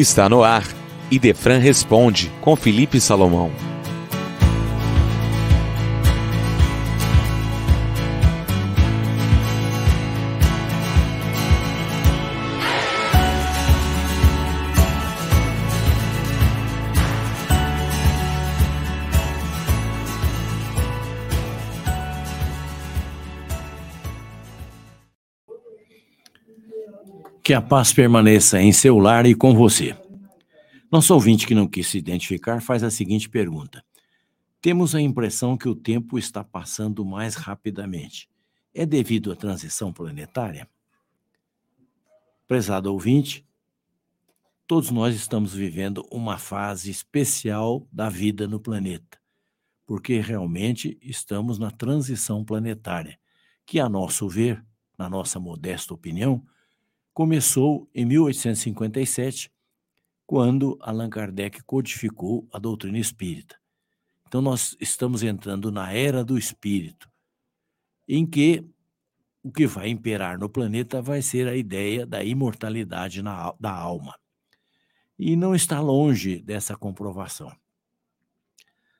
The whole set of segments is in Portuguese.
Está no ar. Idefran responde com Felipe Salomão. Que a paz permaneça em seu lar e com você. Nosso ouvinte que não quis se identificar faz a seguinte pergunta: Temos a impressão que o tempo está passando mais rapidamente. É devido à transição planetária? Prezado ouvinte, todos nós estamos vivendo uma fase especial da vida no planeta, porque realmente estamos na transição planetária, que, a nosso ver, na nossa modesta opinião, começou em 1857, quando Allan Kardec codificou a doutrina espírita. Então, nós estamos entrando na era do espírito, em que o que vai imperar no planeta vai ser a ideia da imortalidade na, da alma. E não está longe dessa comprovação.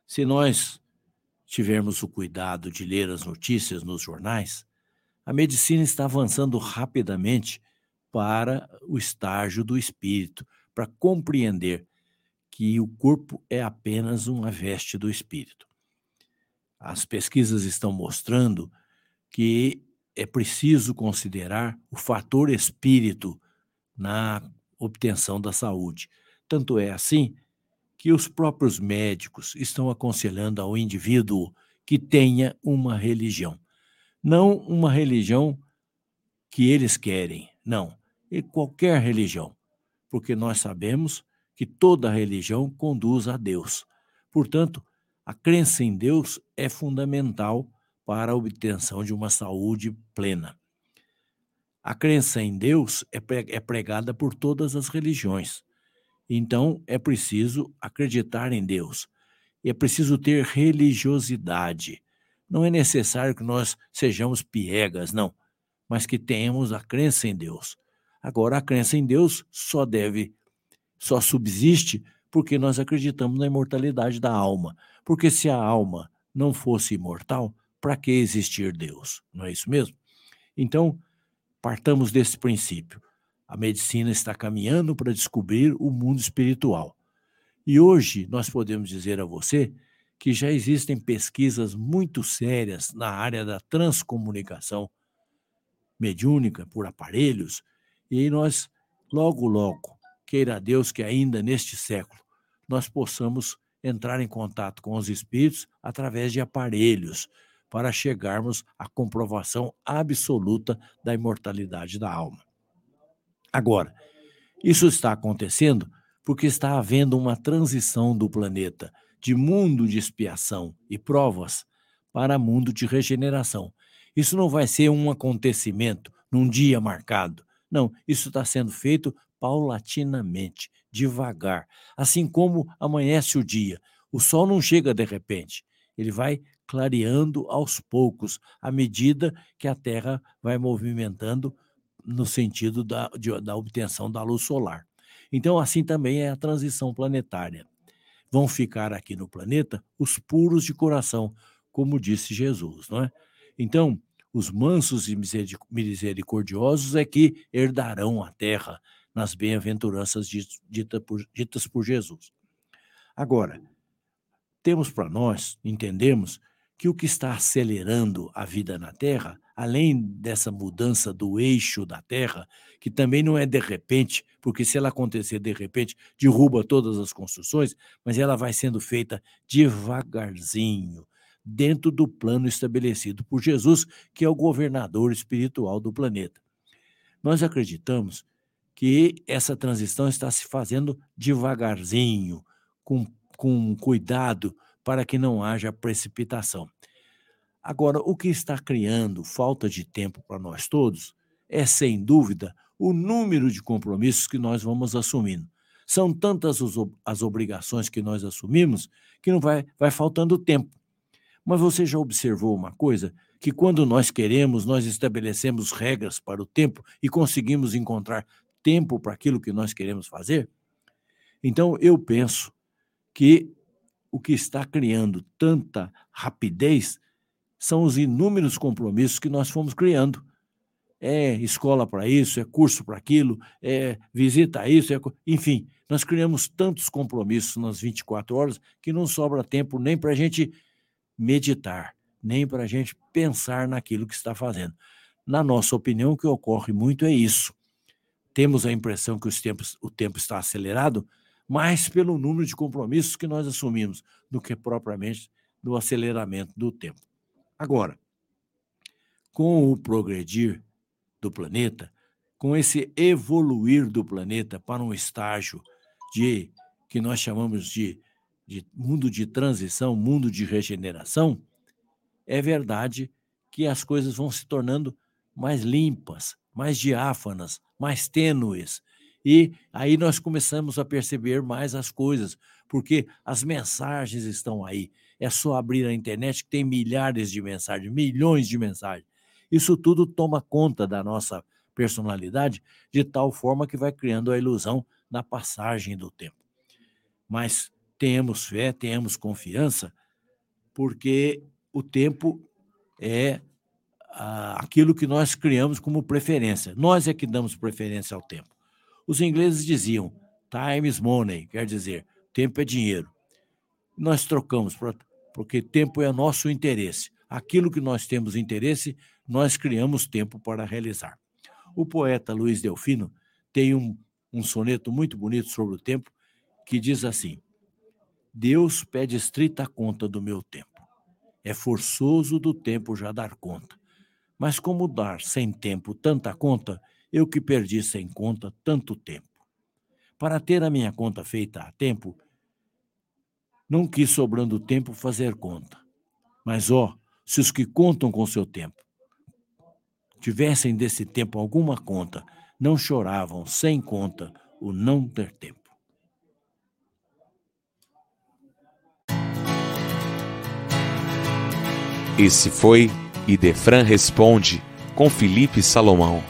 Se nós tivermos o cuidado de ler as notícias nos jornais, a medicina está avançando rapidamente para o estágio do espírito, para compreender que o corpo é apenas uma veste do espírito. As pesquisas estão mostrando que é preciso considerar o fator espírito na obtenção da saúde. Tanto é assim que os próprios médicos estão aconselhando ao indivíduo que tenha uma religião. Não uma religião que eles querem, não, e qualquer religião, porque nós sabemos que toda religião conduz a Deus. Portanto, a crença em Deus é fundamental para a obtenção de uma saúde plena. A crença em Deus é, é pregada por todas as religiões. Então, é preciso acreditar em Deus. É preciso ter religiosidade. Não é necessário que nós sejamos piegas, não, mas que tenhamos a crença em Deus. Agora, a crença em Deus só deve, só subsiste porque nós acreditamos na imortalidade da alma. Porque se a alma não fosse imortal, para que existir Deus? Não é isso mesmo? Então, partamos desse princípio. A medicina está caminhando para descobrir o mundo espiritual. E hoje nós podemos dizer a você que já existem pesquisas muito sérias na área da transcomunicação mediúnica por aparelhos e nós, logo, logo, queira Deus que ainda neste século, nós possamos entrar em contato com os espíritos através de aparelhos, para chegarmos à comprovação absoluta da imortalidade da alma. Agora, isso está acontecendo porque está havendo uma transição do planeta de mundo de expiação e provas para mundo de regeneração. Isso não vai ser um acontecimento num dia marcado. Não, isso está sendo feito paulatinamente, devagar. Assim como amanhece o dia. O sol não chega de repente, ele vai clareando aos poucos, à medida que a Terra vai movimentando no sentido da, de, da obtenção da luz solar. Então, assim também é a transição planetária. Vão ficar aqui no planeta os puros de coração, como disse Jesus, não é? Então, os mansos e misericordiosos é que herdarão a terra nas bem-aventuranças dita por, ditas por Jesus. Agora, temos para nós, entendemos, que o que está acelerando a vida na Terra, além dessa mudança do eixo da Terra, que também não é de repente, porque se ela acontecer de repente, derruba todas as construções, mas ela vai sendo feita devagarzinho, dentro do plano estabelecido por Jesus, que é o governador espiritual do planeta. Nós acreditamos que essa transição está se fazendo devagarzinho, com, com cuidado, para que não haja precipitação. Agora, o que está criando falta de tempo para nós todos é, sem dúvida, o número de compromissos que nós vamos assumindo. São tantas as obrigações que nós assumimos que não vai, vai faltando tempo. Mas você já observou uma coisa? Que quando nós queremos, nós estabelecemos regras para o tempo e conseguimos encontrar tempo para aquilo que nós queremos fazer? Então, eu penso que o que está criando tanta rapidez são os inúmeros compromissos que nós fomos criando. É escola para isso, é curso para aquilo, é visita a isso, é... enfim, nós criamos tantos compromissos nas 24 horas que não sobra tempo nem para a gente meditar, nem para a gente pensar naquilo que está fazendo. Na nossa opinião, o que ocorre muito é isso. Temos a impressão que os tempos, o tempo está acelerado, mais pelo número de compromissos que nós assumimos do que propriamente do aceleramento do tempo. Agora, com o progredir do planeta, com esse evoluir do planeta para um estágio de que nós chamamos de, de mundo de transição, mundo de regeneração, é verdade que as coisas vão se tornando mais limpas, mais diáfanas, mais tênues, e aí nós começamos a perceber mais as coisas, porque as mensagens estão aí. É só abrir a internet que tem milhares de mensagens, milhões de mensagens. Isso tudo toma conta da nossa personalidade de tal forma que vai criando a ilusão da passagem do tempo. Mas temos fé, temos confiança, porque o tempo é ah, aquilo que nós criamos como preferência. Nós é que damos preferência ao tempo. Os ingleses diziam time is money, quer dizer, tempo é dinheiro. Nós trocamos, porque tempo é nosso interesse. Aquilo que nós temos interesse, nós criamos tempo para realizar. O poeta Luiz Delfino tem um, um soneto muito bonito sobre o tempo que diz assim: Deus pede estrita conta do meu tempo. É forçoso do tempo já dar conta. Mas como dar sem tempo tanta conta, eu que perdi sem conta tanto tempo. Para ter a minha conta feita a tempo, não quis sobrando tempo fazer conta. Mas, ó, se os que contam com seu tempo tivessem desse tempo alguma conta, não choravam sem conta o não ter tempo. Esse foi Idefran Responde com Felipe Salomão.